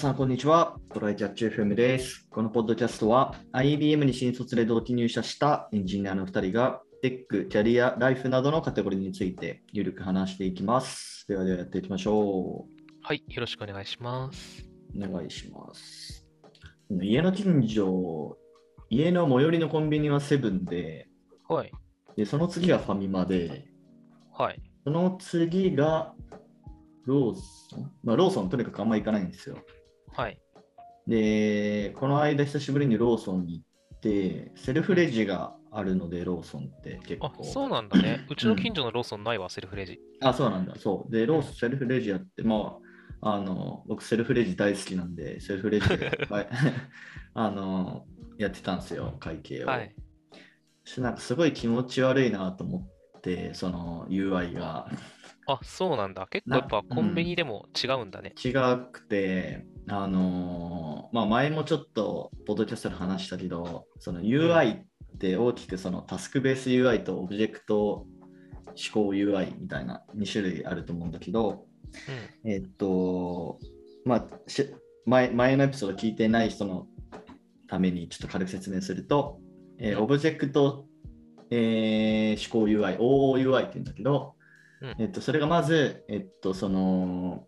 さん、こんにちは。トライキャッチ FM です。このポッドキャストは IBM に新卒で同期入社したエンジニアの2人がテック、キャリア、ライフなどのカテゴリーについてゆるく話していきます。ではではやっていきましょはい、よろしくお願いします。う。お願いします。家の近所、家の最寄りのコンビニはセブンで、はい、でその次がファミマで、はい、その次がローソン。まあ、ローソンとにかくあんま行かないんですよ。はい。で、この間久しぶりにローソンに行って、セルフレジがあるので、ローソンって結あ、構。そうなんだね。うちの近所のローソンないわ、セルフレジ。あ、そうなんだ。そう。で、ローソンセルフレジやって、まあ、あの、僕セルフレジ大好きなんで、セルフレジで、は いあの、やってたんですよ、会計を。はい。なんかすごい気持ち悪いなと思って、その UI が。あ、そうなんだ。結構やっぱなコンビニでも違うんだね。違くて、あのーまあ、前もちょっとポッドキャストで話したけど、その UI って大きくそのタスクベース UI とオブジェクト思考 UI みたいな2種類あると思うんだけど、えっと、まあ、し前前のエピソード聞いてない人のためにちょっと軽く説明すると、えーうんオブジェクト、えー思考 UI、OOUI って言うんだけど、うんえっと、それがまず、えっと、その、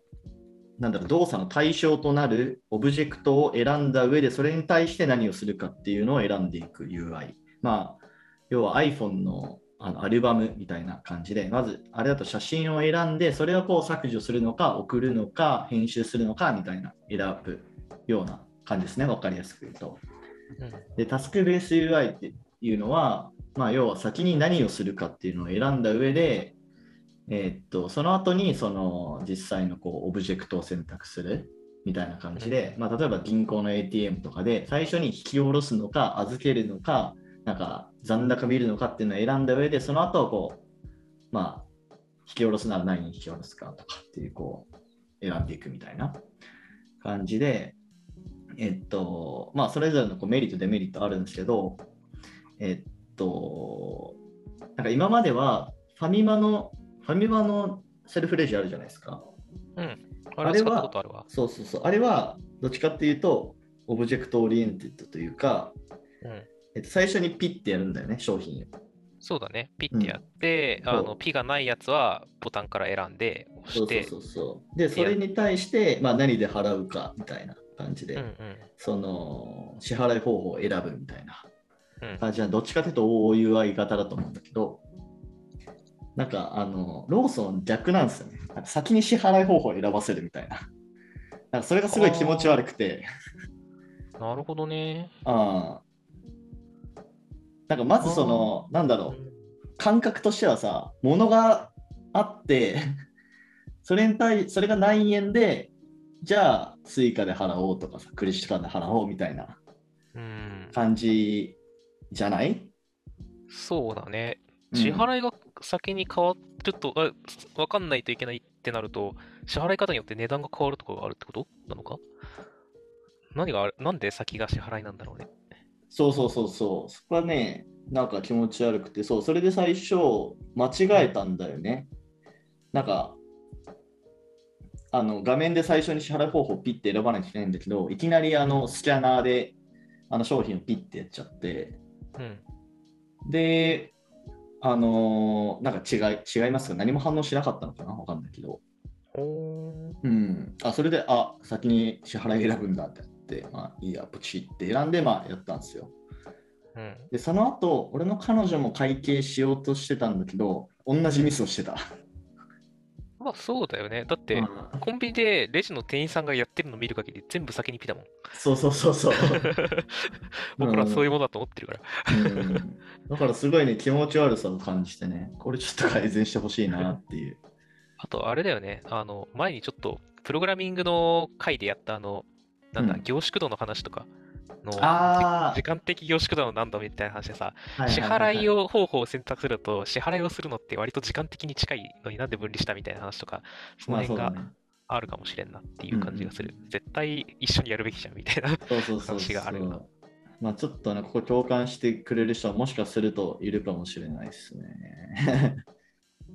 なんだろう、動作の対象となるオブジェクトを選んだ上で、それに対して何をするかっていうのを選んでいく UI。まあ、要は iPhone のあのアルバムみたいな感じで、まず、あれだと写真を選んで、それをこう削除するのか、送るのか、編集するのかみたいな選ぶような感じですね、わかりやすく言うと。で、タスクベース UI っていうのは、まあ、要は先に何をするかっていうのを選んだ上で、えーっと、その後にその実際のこうオブジェクトを選択するみたいな感じで、まあ、例えば銀行の ATM とかで最初に引き下ろすのか預けるのか、なんか残高見るのかっていうのを選んだ上で、その後こう、まあ、引き下ろすなら何に引き下ろすかとかっていうこう選んでいくみたいな感じで、えっと、まあ、それぞれのこうメリット、デメリットあるんですけど、えっと、なんか今まではファミマの、ファミマのセルフレジあるじゃないですか。うん。ああれはあるわ。そうそうそう。あれは、どっちかっていうと、 object oriented というか、うん。えっと、最初にピッてやるんだよね、商品を。そうだね。ピッてやって、うんあの、ピがないやつはボタンから選んで押して、そうそうそうそう。で、それに対して、まあ、何で払うかみたいな感じで、うんうん。その支払い方法を選ぶみたいなうん感じはどっちかというと OUI 型だと思うんだけど、なんかあのローソン逆なんですよね。先に支払い方法を選ばせるみたいな。なんかそれがすごい気持ち悪くて、なるほどね。あーなんかまずその、なんだろう、感覚としてはさ、物があって、それに対それが何円で、じゃあ、スイカで払おうとかさ、クレジットカードで払おうみたいなうん。感じじゃない？そうだね。うん支払いが先に変わると、あ、わかんないといけないってなると、支払い方によって値段が変わるとかがあるってこと？なのか？何がある、なんで先が支払いなんだろうね。そうそうそうそう。そこはね、なんか気持ち悪くて、そう、それで最初、間違えたんだよね。なんか、あの画面で最初に支払い方法をピッて選ばなきゃいけないんだけど、いきなりあのスキャナーであの商品をピッてやっちゃって、うん。で、あのーなんか違い違いますか？何も反応しなかったのかな？わかんないけど。うん。あ、それで、あ、先に支払い選ぶんだってやって、まあいいや、ポチって選んで、まあやったんですよ。うん。で、その後、俺の彼女も会計しようとしてたんだけど、同じミスをしてた。まあそうだよね。だって、うんコンビニでレジの店員さんがやってるの見る限り全部先にピだもん。そうそうそうそう。僕らはそういうものだと思ってるから。うんだからすごいね、気持ち悪さを感じてね、これちょっと改善してほしいなっていう。あと、あれだよね。あの、前にちょっと、プログラミングの回でやったあの、なんだ、うん凝縮度の話とかの、時間的凝縮度の何度みたいな話でさ、は支払いを。を方法を選択すると、支払いをするのって割と時間的に近いのになんで分離したみたいな話とか、その辺がまあるかもしれんなっていう感じがする。絶対一緒にやるべきじゃんみたいな。話があるよな。まあちょっとね、ここ共感してくれる人はもしかするといるかもしれないですね。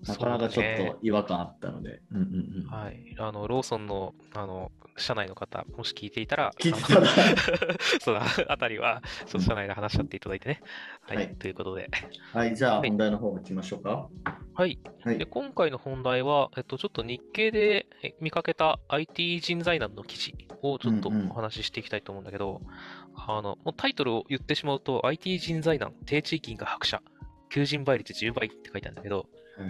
なかなかちょっと違和感あったので。うんうんうん。はい。あの、ローソンの、あの、社内の方、もし聞いていたら、聞いてたら そうだ、あたりは、ちょっと社内で話し合っていただいてね。はい。はいということで。はい、じゃあはい本題の方行きましょうか。はい。はいで、今回の本題は、えっと、ちょっと日経でえ見かけた IT 人材難の記事をちょっとうんうんお話ししていきたいと思うんだけど、あの、もうタイトルを言ってしまうと、IT 人材難、低地域が白社、求人倍率10倍って書いてあるんだけど、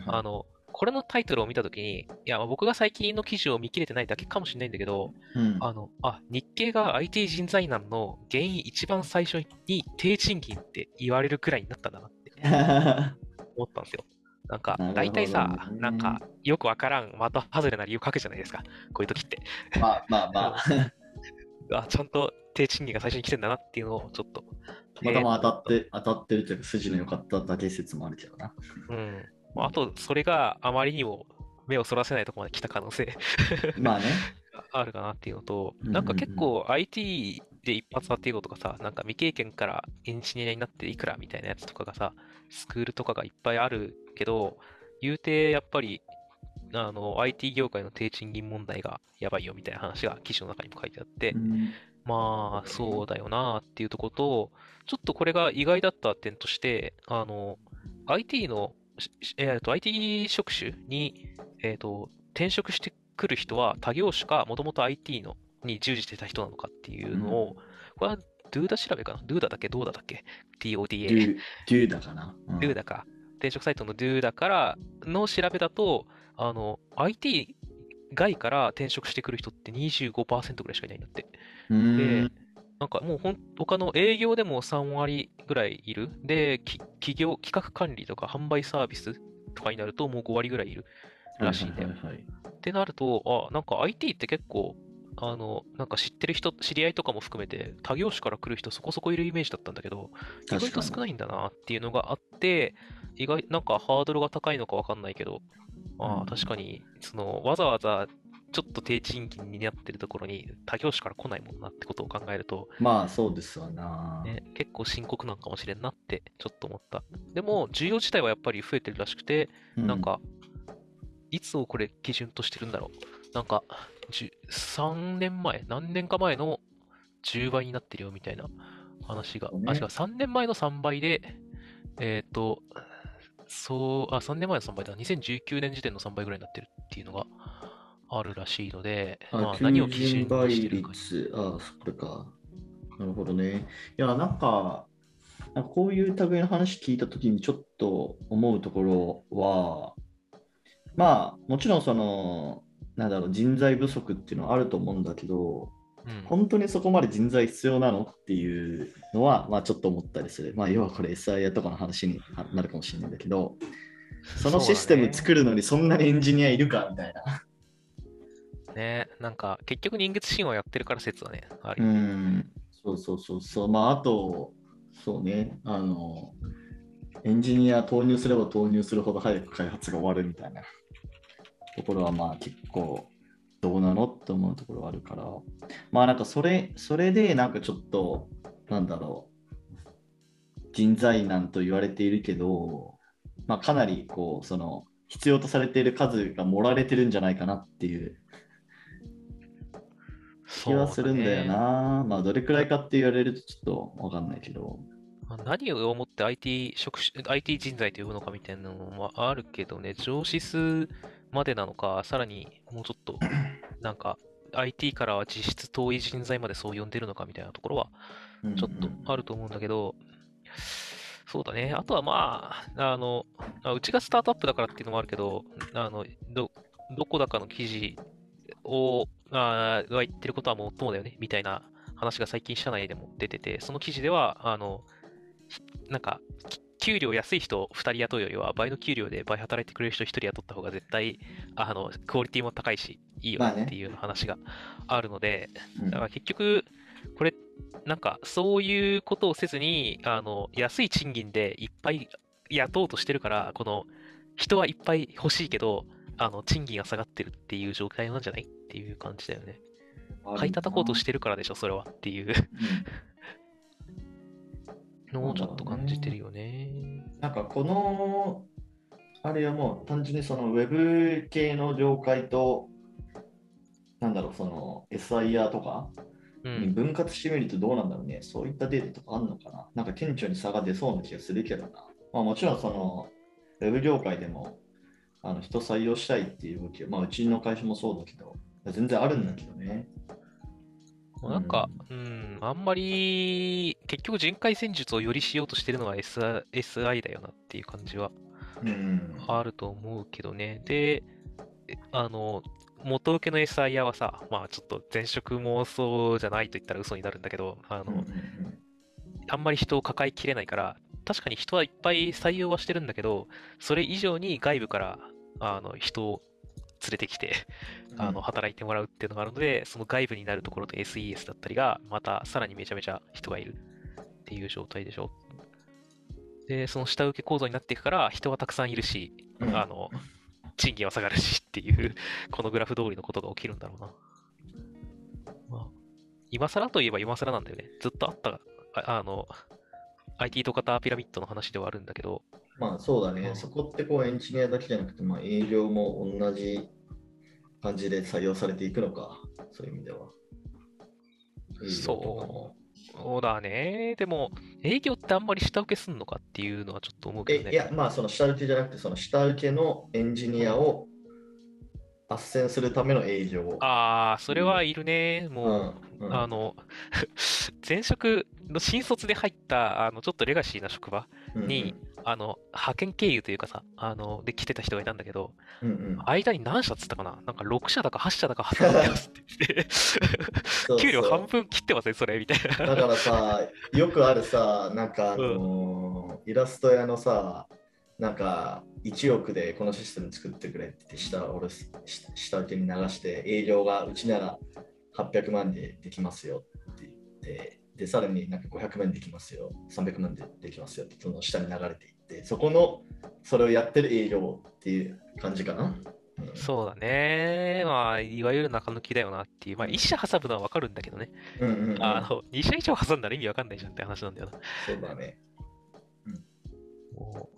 あの、これのタイトルを見たときに、いや、僕が最近の記事を見切れてないだけかもしれないんだけど、うんあの、あ、日経が IT 人材難の原因一番最初に低賃金って言われるくらいになったんだなって 思ったんですよ。なんか大体さ、なんか、よくわからん、的外れな理由書くじゃないですか。こういう時って。まあまあまあ、あ、ちゃんと低賃金が最初に来てんだなっていうのをちょっと。た またま当たって、当たってるというか、筋の良かっただけ説もあるけどな。うん。まああと、それがあまりにも目をそらせないところまで来た可能性 まあね。あるかなっていうのと、なんか結構 IT で一発当てようとかさ、なんか未経験からエンジニアになっていくらみたいなやつとかがさ、スクールとかがいっぱいあるけど、言うてやっぱり、あの、IT 業界の低賃金問題がやばいよみたいな話が記事の中にも書いてあって、うんまあ、そうだよなっていうところと、ちょっとこれが意外だった点として、あの、IT の、しえーと、IT 職種に、えっと、転職してくる人は他業種か、もともと IT のに従事してた人なのかっていうのを、これは DOODA 調べかな ?DOODA だっけどうだったっけ？デ ?DODA。ュー、デューだかな？うん DOODA か。転職サイトの DOODA からの調べだと、あの、IT 外から転職してくる人って25%ぐらいしかいないんだって。うんで、なんかもうほん他の営業でも3割ぐらいいる。で、き企業、企画管理とか販売サービスとかになるともう5割ぐらいいるらしいんだよ。ってなると、あ、なんか IT って結構、あの、なんか知ってる人、知り合いとかも含めて、他業種から来る人そこそこいるイメージだったんだけど、意外と少ないんだなっていうのがあって、意外、なんかハードルが高いのかわかんないけど、あうんあ、確かに、その、わざわざちょっと低賃金になってるところに他業種から来ないもんなってことを考えると、まあそうですわな。ね、結構深刻なのかもしれんなってちょっと思った。でも、需要自体はやっぱり増えてるらしくて、うなん、か、いつをこれ基準としてるんだろう。なんか、じゅ3年前、何年か前の10倍になってるよみたいな話が。ねあ、違う、3年前の3倍で、えっ、と、そう、あ、3年前の3倍だ。2019年時点の3倍ぐらいになってるっていうのがあるらしいので、まあ、あ、何を求基準にしてるか。率。あ、それか。なるほどね。いや、なんか、なんかこういう類の話聞いたときにちょっと思うところは、まあ、もちろんその、なんだろう、人材不足っていうのはあると思うんだけど、うん本当にそこまで人材必要なのっていうのは、まあちょっと思ったりする。まあ要はこれ SIA とかの話になるかもしれないんだけど、そのシステム作るのにそんなにエンジニアいるかみたいな。ね、なんか、結局人月神話やってるから説はね、あるう。ん、そうそうそうそう。まああと、そうね、あの、エンジニア投入すれば投入するほど早く開発が終わるみたいな。ところはまあ結構どうなのって思うところはあるから、まあなんかそれ、それでなんかちょっと、なんだろう、人材難と言われているけど、まあかなりこう、その、必要とされている数が盛られてるんじゃないかなっていう気はするんだよそうねな。まあどれくらいかって言われるとちょっとわかんないけど。まあ何を思って IT 職種、IT 人材と呼ぶのかみたいなのもあるけどね、上司数までなのか、さらにもうちょっと、なんか、IT からは実質遠い人材までそう呼んでるのかみたいなところは、ちょっとあると思うんだけど、そうだね。あとはまあ、あの、あうちがスタートアップだからっていうのもあるけど、あの、ど、どこだかの記事を、あーが言ってることはもっともだよね、みたいな話が最近社内でも出てて、その記事では、あの、ひなんか、き給料安い人2人雇うよりは、倍の給料で倍働いてくれる人1人雇った方が絶対、あの、クオリティも高いし、いいよまあねね。っていう話があるので、うん。だから結局、これ、なんか、そういうことをせずに、あの、安い賃金でいっぱい雇おうとしてるから、この、人はいっぱい欲しいけど、あの、賃金が下がってるっていう状態なんじゃないっていう感じだよね。買い叩こうとしてるからでしょ、それはっていう のをちょっと感じてるよね。なんかこのあれはもう単純にそのウェブ系の業界と、なんだろう、その SIR とかうん。に分割してみるとどうなんだろうね。そういったデータとかあるのかななんか顕著に差が出そうな気がするけどな。まあもちろんそのウェブ業界でもあの人採用したいっていう動きは、まあうちの会社もそうだけど、全然あるんだけどね。なんか、うん、あんまり、結局人海戦術をよりしようとしてるのは S SI だよなっていう感じはうん。あると思うけどね。で、えあの、元請けの SIR はさ、まあちょっと前職もそうじゃないと言ったら嘘になるんだけど、あの、うんうんあんまり人を抱えきれないから、確かに人はいっぱい採用はしてるんだけど、それ以上に外部からあの人を連れてきて、うんあの働いてもらうっていうのがあるので、その外部になるところと SES だったりが、またさらにめちゃめちゃ人がいるっていう状態でしょ。で、その下請け構造になっていくから、人はたくさんいるし、うんあの、賃金は下がるしっていう、このグラフ通りのことが起きるんだろうな。まあ、今更といえば今更なんだよね。ずっとあった、ああの、IT と型ピラミッドの話ではあるんだけど、まあそうだね、うんそこってこうエンジニアだけじゃなくて、まあ、営業も同じ感じで採用されていくのか、そういう意味では。営業とかもそうだね。でも、営業ってあんまり下請けすんのかっていうのはちょっと思うけどね。えいや、まあその下請けじゃなくて、その下請けのエンジニアを斡旋するための営業。ああ、それはいるね。うもんう、うん。あの、前職の新卒で入った、あの、ちょっとレガシーな職場に、あの、派遣経由というかさ、あの、で来てた人がいたんだけど、うんうん。間に何社っつったかな？なんか6社だか8社だか働いてますって。言って給料半分切ってません、それみたいな。だからさ、よくあるさ、なんかあのーイラスト屋のさ、なんか1億でこのシステム作ってくれって下俺し下請けに流して営業がうちなら800万でできますよって言ってでさらになんか500万できますよ300万でできますよってその下に流れていってそこのそれをやってる営業っていう感じかな、うんそうだね。まあ、いわゆる中抜きだよなっていう。まあ、1社挟むのはわかるんだけどね。うんうんうんあの、2社以上挟んだら意味わかんないじゃんって話なんだよな。そうだね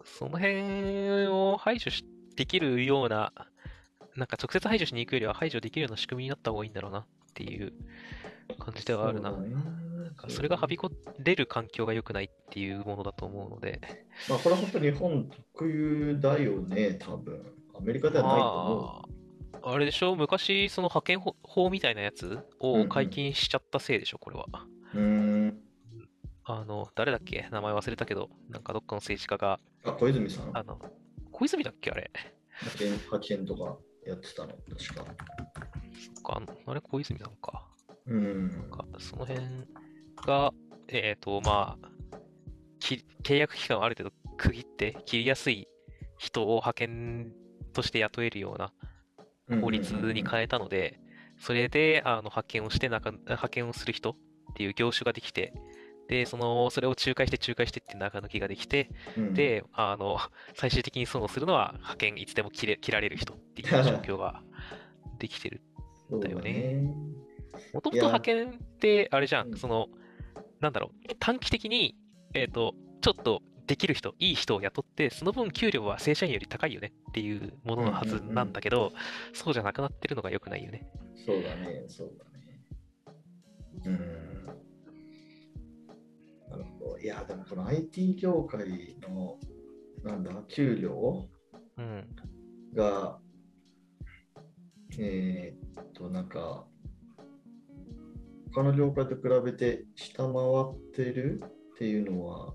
その辺を排除しできるような、なんか直接排除しに行くよりは排除できるような仕組みになった方がいいんだろうなっていう感じではあるな。そねれがはびこれる環境が良くないっていうものだと思うので、まあ、これは本当日本特有だよね、多分。アメリカではないと思まあ、あれでしょ？昔、その派遣法法みたいなやつをん解禁しちゃったせいでしょ、これは。う。ん。あの、誰だっけ？名前忘れたけど、なんかどっかの政治家が、あ、小泉さん？あの、小泉だっけあれ？派遣派遣とかやってたの、確か。そっか、あれ小泉さんか。うんなん。かその辺が、えっ、と、まあ、き契約期間をある程度区切って切りやすい人を派遣として雇えるような法律に変えたので、それであの派遣をして中、派遣をする人っていう業種ができて、で、その、それを仲介して仲介してって中抜きができて、うん、で、あの、最終的に損をするのは派遣いつでも切れ切られる人っていう状況ができてる。そうだよねね。もともと派遣って、あれじゃうんん、その、なんだろう、短期的に、えっ、と、ちょっとできる人、いい人を雇って、その分給料は正社員より高いよねっていうもののはずなんだけど、そうじゃなくなってるのが良くないよね。そうだね、そうだね。うん。なるほど。いや、でもこの IT 業界の、なんだ、給料？うん。が、えーっと、なんか、他の業界と比べて下回ってるっていうのは、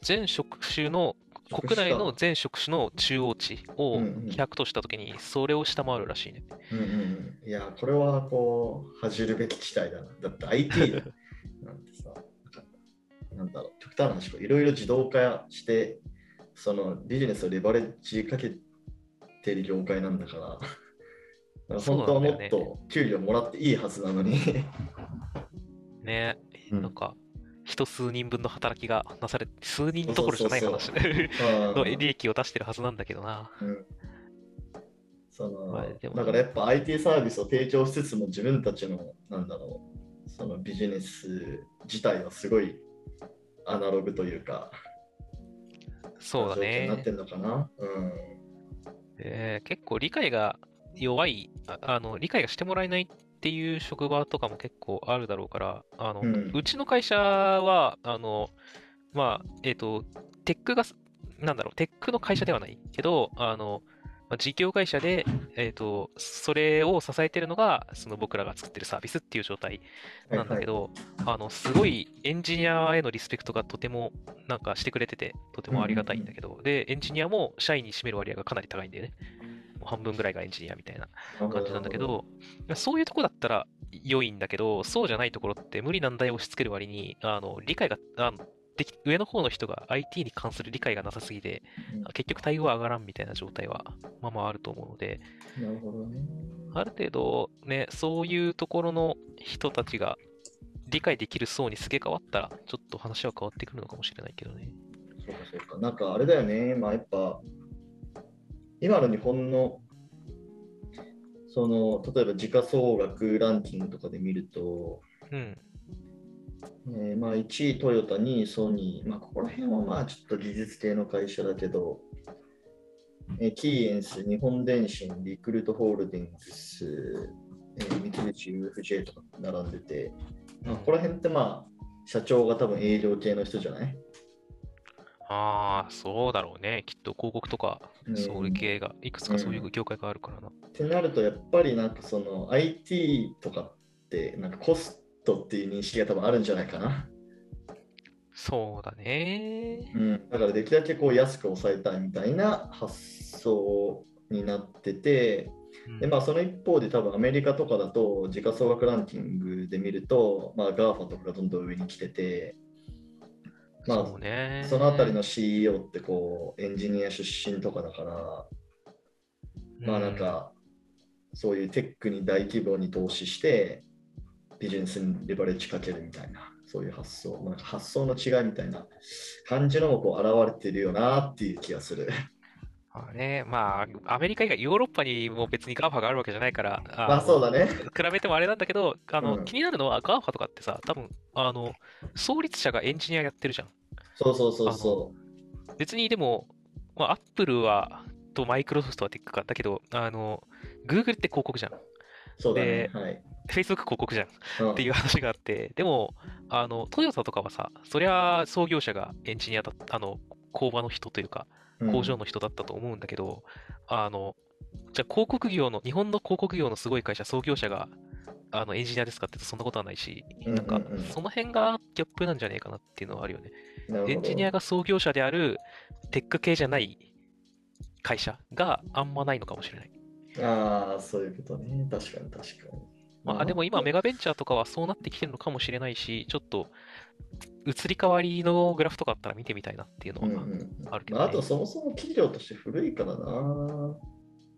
全職種の、職国内の全職種の中央値をうんうん100としたときに、それを下回るらしいね。うんうんうん、いや、これはこう、恥じるべき期待だな。だって IT なんだろう、極端な話、いろいろ自動化して、そのビジネスをレバレッジかけてる業界なんだから、だから本当はもっと給料もらっていいはずなのに。ね、うん。なんか、人数人分の働きがなされ、数人どころじゃない話の利益を出してるはずなんだけどな。うん。そのだからやっぱ IT サービスを提供しつつも自分たちのなんだろうそのビジネス自体はすごいアナログというかそうだ状況になっね。てんのかな？うん。えー結構理解が弱いあ、あの、理解がしてもらえないっていう職場とかも結構あるだろうから、あの、ううんちの会社は、あの、まあ、えっと、テックがす、なんだろう、テックの会社ではないけど、あの、まあ事業会社で、えっと、それを支えてるのが、その僕らが作ってるサービスっていう状態なんだけど、あの、すごいエンジニアへのリスペクトがとても、なんかしてくれてて、とてもありがたいんだけど、で、エンジニアも社員に占める割合がかなり高いんだよね。半分ぐらいがエンジニアみたいな感じなんだけど、そういうとこだったら良いんだけど、そうじゃないところって無理難題を押し付ける割に、あの、理解が、あの上の方の人が IT に関する理解がなさすぎて、うん結局対応は上がらんみたいな状態は、まあまああると思うので、なるほどね。ある程度ね、そういうところの人たちが理解できる層にすげ替わったら、ちょっと話は変わってくるのかもしれないけどね。そうかそうか。なんかあれだよね。まあやっぱ、今の日本の、その、例えば時価総額ランキングとかで見ると、うん。えーまあ1位トヨタ、2位ソニー、まあここら辺はまあちょっと技術系の会社だけど、えーキーエンス、日本電信、リクルートホールディングス、えー三菱 UFJ とか並んでて、まあ、ここら辺ってまあ社長が多分営業系の人じゃない？ああ、そうだろうね。きっと広告とか、うん。そういう系が、いくつかそういう業界があるからな。ってなると、やっぱりなんかその IT とかってなんかコストっていう認識が多分あるんじゃないかな。そうだね。うん、だからできるだけこう安く抑えたいみたいな発想になってて、うんでまあ、その一方で多分アメリカとかだと時価総額ランキングで見ると、まあ、GAFA とかがどんどん上に来てて、まあそ。そのあたりの CEO ってこうエンジニア出身とかだから、まあなんかそういうテックに大規模に投資してビジネスにレバレッジかけるみたいなそういう発想、まあ、なんか発想の違いみたいな感じのもこう現れてるよなっていう気がする。まあね、まあ、アメリカ以外、ヨーロッパにも別に GAFA があるわけじゃないから、あまあそうだね。比べてもあれなんだけど、あの、うん気になるのは GAFA とかってさ、多分、あの、創立者がエンジニアやってるじゃん。そうそうそうそ別にでも、まあ、Apple は、とマイクロソフトはテックか、だけど、あの、Google って広告じゃん。う。そうだね。ではい。Facebook 広告じゃん。うんっていう話があって、でも、あの、トヨタとかはさ、そりゃ創業者がエンジニアだった、あの、工場の人というか、工場の人だったと思うんだけど、あの、じゃあ広告業の、日本の広告業のすごい会社、創業者が、あの、エンジニアですかって言うとそんなことはないし、うんなんかうんうん、その辺がギャップなんじゃねえかなっていうのはあるよね。エンジニアが創業者であるテック系じゃない会社があんまないのかもしれない。ああ、そういうことね。確かに確かに。まあ、でも今、メガベンチャーとかはそうなってきてるのかもしれないし、ちょっと移り変わりのグラフとかあったら見てみたいなっていうのはうんうんあるけどねまあ、あとそもそも企業として古いからな。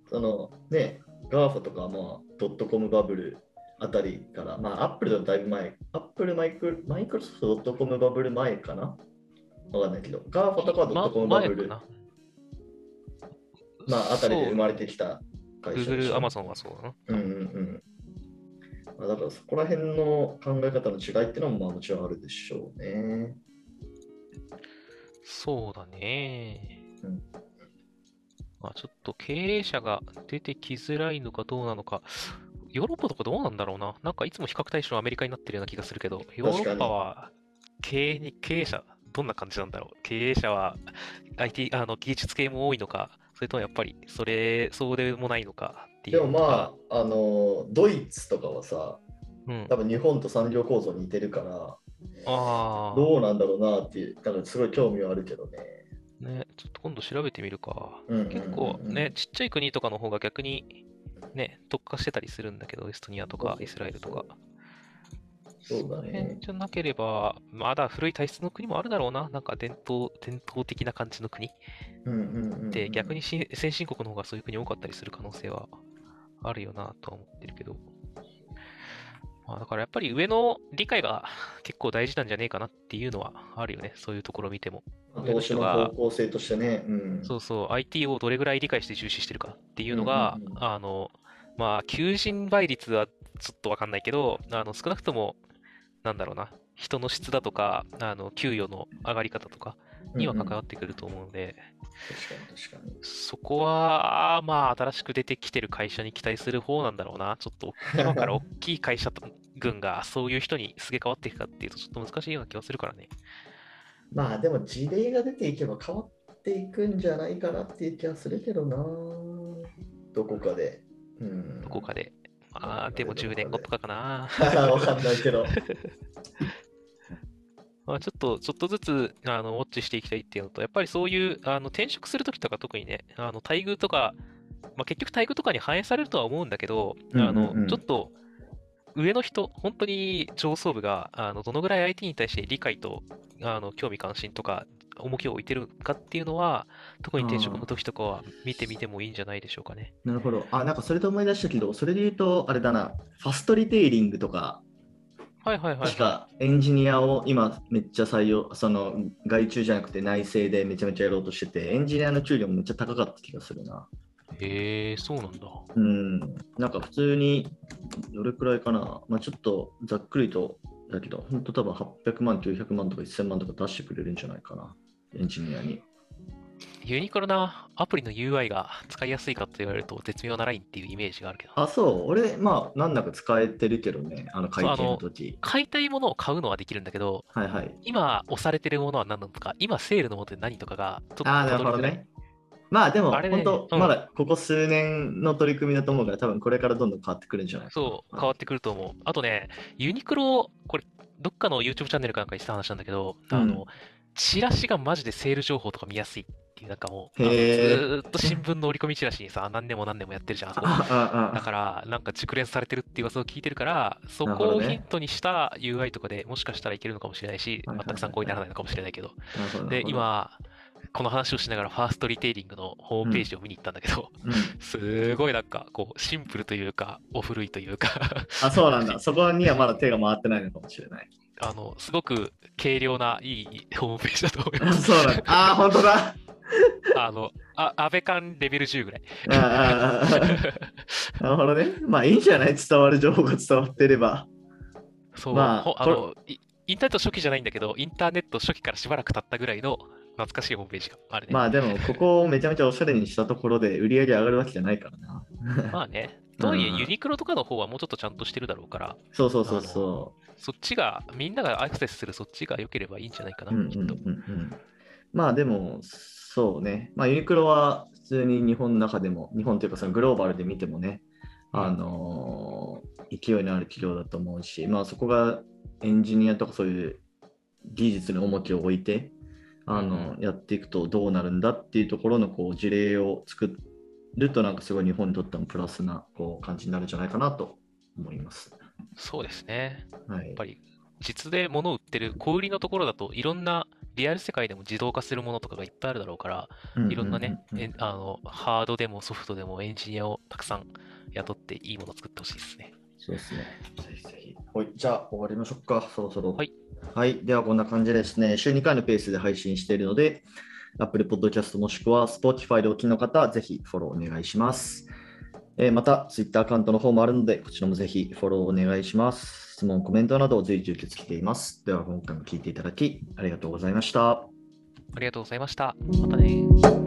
そのね、GAFA とかはまあドットコムバブルあたりから、まあアップルだとだいぶ前、アップルマイクマイクロソフトドットコムバブル前かなわかんないけど、GAFA とかはドットコムバブル。まああたりで生まれてきた会社 Google、ょ Amazon はそうだな。うんうんうん。まあ、だからそこら辺の考え方の違いっていうのもまあもちろんあるでしょうね。そうだね。うんまあちょっと経営者が出てきづらいのかどうなのか、ヨーロッパとかどうなんだろうな。なんかいつも比較対象はアメリカになってるような気がするけど、ヨーロッパは経営に、経営者、どんな感じなんだろう。経営者は IT、あの技術系も多いのか、それともやっぱりそれ、そうでもないのかっていうでもまあ、あの、ドイツとかはさ、うん多分日本と産業構造似てるから、ああ、どうなんだろうなっていう、だからすごい興味はあるけどね。ね、ちょっと今度調べてみるか。うんうんうんうん結構ね、ちっちゃい国とかの方が逆にね、特化してたりするんだけど、エストニアとそうそうそうかイスラエルとか。そうだの辺ね。じゃなければ、まだ古い体質の国もあるだろうな。なんか伝統、伝統的な感じの国。うんうんうんうんで、逆にし先進国の方がそういう国多かったりする可能性はあるよなとは思ってるけど。まあ、だからやっぱり上の理解が 結構大事なんじゃねえかなっていうのはあるよね。そういうところ見ても。投資の方向性としてね。うん。そうそう、IT をどれぐらい理解して重視してるかっていうのが、うんうんうんあの、まあ、求人倍率はちょっとわかんないけど、あの、少なくとも、なんだろうな、人の質だとか、あの、給与の上がり方とか、には関わってくると思うので。そこは、まあ、新しく出てきてる会社に期待する方なんだろうな。ちょっと、今から大きい会社群が そういう人にすげ替わっていくかっていうと、ちょっと難しいような気がするからね。まあでも事例が出ていけば変わっていくんじゃないかなっていう気がするけどな。どこかで。うん、どこかで。まあ、でも10年後とかかな。わかんないけど。まあ、ちょっと、ちょっとずつ、あの、ウォッチしていきたいっていうのと、やっぱりそういう、あの、転職するときとか特にね、あの、待遇とか、まあ、結局待遇とかに反映されるとは思うんだけど、あうんうんうんの、ちょっと、上の人、本当に上層部が、あの、どのぐらい IT に対して理解と、あの、興味関心とか、重きを置いてるかっていうのは、特に転職の時とかは見てみてもいいんじゃないでしょうかね。なるほど。あ、なんかそれと思い出したけど、それで言うと、あれだな、ファストリテイリングとか、はいはいはい確。かエンジニアを今めっちゃ採用、その外注じゃなくて内製でめちゃめちゃやろうとしてて、エンジニアの給料もめっちゃ高かった気がするな。へえ、そうなんだ。うん、なんか普通に、どれくらいかな、まあ、ちょっとざっくりとだけど、本当多分800万、900万とか1000万とか出してくれるんじゃないかな、エンジニアに。ユニクロなアプリの UI が使いやすいかと言われると絶妙なラインっていうイメージがあるけど。あ、そう、俺、まあ、なんだか使えてるけどね、あの会計の時。買いたいものを買うのはできるんだけど、はいはい。今押されてるものは何なのか、今セールのものって何とかが、ちょっとああ、なるほどね。まあでも、あれね本当、うんまだここ数年の取り組みだと思うから、多分これからどんどん変わってくるんじゃないそう、変わってくると思う。あとね、ユニクロ、これ、どっかの YouTube チャンネルかなんかにした話なんだけど、あうんの、チラシがマジでセール情報とか見やすいっていう、なんかもう、ずっと新聞の折り込みチラシにさ、何年も何年もやってるじゃん、あそ だから、なんか熟練されてるっていう噂を聞いてるから、そこをヒントにした UI とかでもしかしたらいけるのかもしれないし、全く参考にならないのかもしれないけど。で、、今、この話をしながらファーストリテイリングのホームページを見に行ったんだけど、うん。すごいなんか、こう、シンプルというか、お古いというか、あ、そうなんだ。そこにはまだ手が回ってないのかもしれない。あの、すごく軽量ないいホームページだと思いあます。そうだ。あー、本当だ。あの、あ安倍館レベル10ぐらい。あーあなるほどね。まあいいんじゃない？伝わる情報が伝わってれば。そう、まあほあの、いインターネット初期じゃないんだけど、インターネット初期からしばらく経ったぐらいの懐かしいホームページがあるね。まあでも、ここをめちゃめちゃおしゃれにしたところで売り上げ上がるわけじゃないからな。まあね。とはいえ、うんユニクロとかの方はもうちょっとちゃんとしてるだろうから、そうそうそうそそっちが、みんながアクセスするそっちが良ければいいんじゃないかな、う。うんうんきっと。まあでも、そうね。まあユニクロは普通に日本の中でも、日本というかそのグローバルで見てもね、あのー勢いのある企業だと思うし、まあそこがエンジニアとかそういう技術に重きを置いて、あの、やっていくとどうなるんだっていうところのこう事例を作るとなんかすごい日本にとってもプラスなこう感じになるんじゃないかなと思います。そうですね。はいやっぱり、実で物を売ってる小売りのところだといろんなリアル世界でも自動化するものとかがいっぱいあるだろうから、いろんなね、あのハードでもソフトでもエンジニアをたくさん雇っていいものを作ってほしいですね。そうですね。ぜひぜひ。はい、じゃあ終わりましょうか、そろそろ。はい。はい、ではこんな感じでですね、週2回のペースで配信しているので、Apple Podcast もしくは Spotify でお聞きの方、ぜひフォローお願いします。えーまた、Twitter アカウントの方もあるので、こちらもぜひフォローお願いします。質問、コメントなど随時受け付けています。では、今回も聞いていただき、ありがとうございました。ありがとうございました。またね。